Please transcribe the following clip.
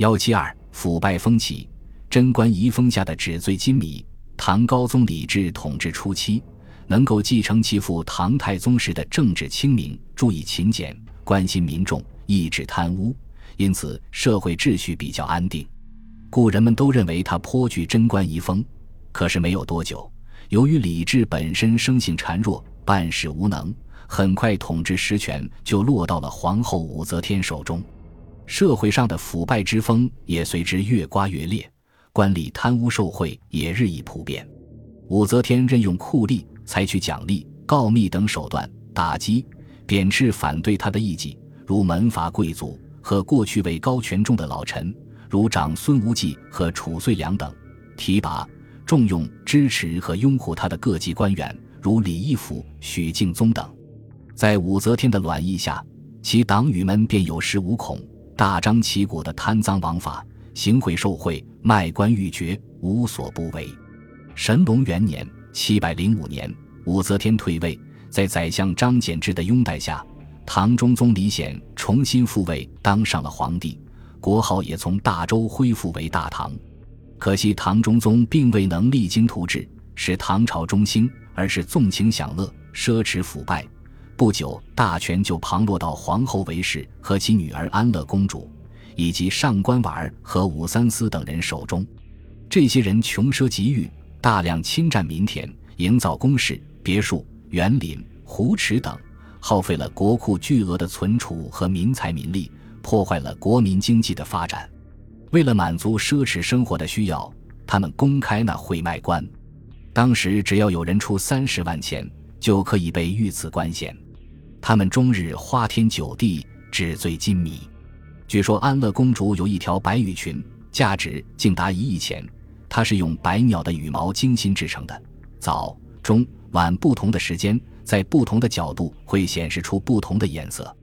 幺七二腐败风起，贞观遗风下的纸醉金迷。唐高宗李治统治初期，能够继承其父唐太宗时的政治清明，注意勤俭，关心民众，抑制贪污，因此社会秩序比较安定，故人们都认为他颇具贞观遗风。可是没有多久，由于李治本身生性孱弱，办事无能，很快统治实权就落到了皇后武则天手中。社会上的腐败之风也随之越刮越烈，官吏贪污受贿也日益普遍。武则天任用酷吏，采取奖励、告密等手段打击、贬斥反对他的异己，如门阀贵族和过去位高权重的老臣，如长孙无忌和褚遂良等；提拔、重用、支持和拥护他的各级官员，如李义府、许敬宗等。在武则天的卵意下，其党羽们便有恃无恐。大张旗鼓的贪赃枉法、行贿受贿、卖官鬻爵，无所不为。神龙元年（七百零五年），武则天退位，在宰相张柬之的拥戴下，唐中宗李显重新复位，当上了皇帝，国号也从大周恢复为大唐。可惜唐中宗并未能励精图治，使唐朝中兴，而是纵情享乐、奢侈腐败。不久，大权就旁落到皇后韦氏和其女儿安乐公主，以及上官婉儿和武三思等人手中。这些人穷奢极欲，大量侵占民田，营造宫室、别墅、园林、湖池等，耗费了国库巨额的存储和民财民力，破坏了国民经济的发展。为了满足奢侈生活的需要，他们公开纳贿卖官。当时，只要有人出三十万钱，就可以被御赐官衔。他们终日花天酒地，纸醉金迷。据说安乐公主有一条白羽裙，价值竟达一亿钱。它是用白鸟的羽毛精心制成的，早、中、晚不同的时间，在不同的角度会显示出不同的颜色。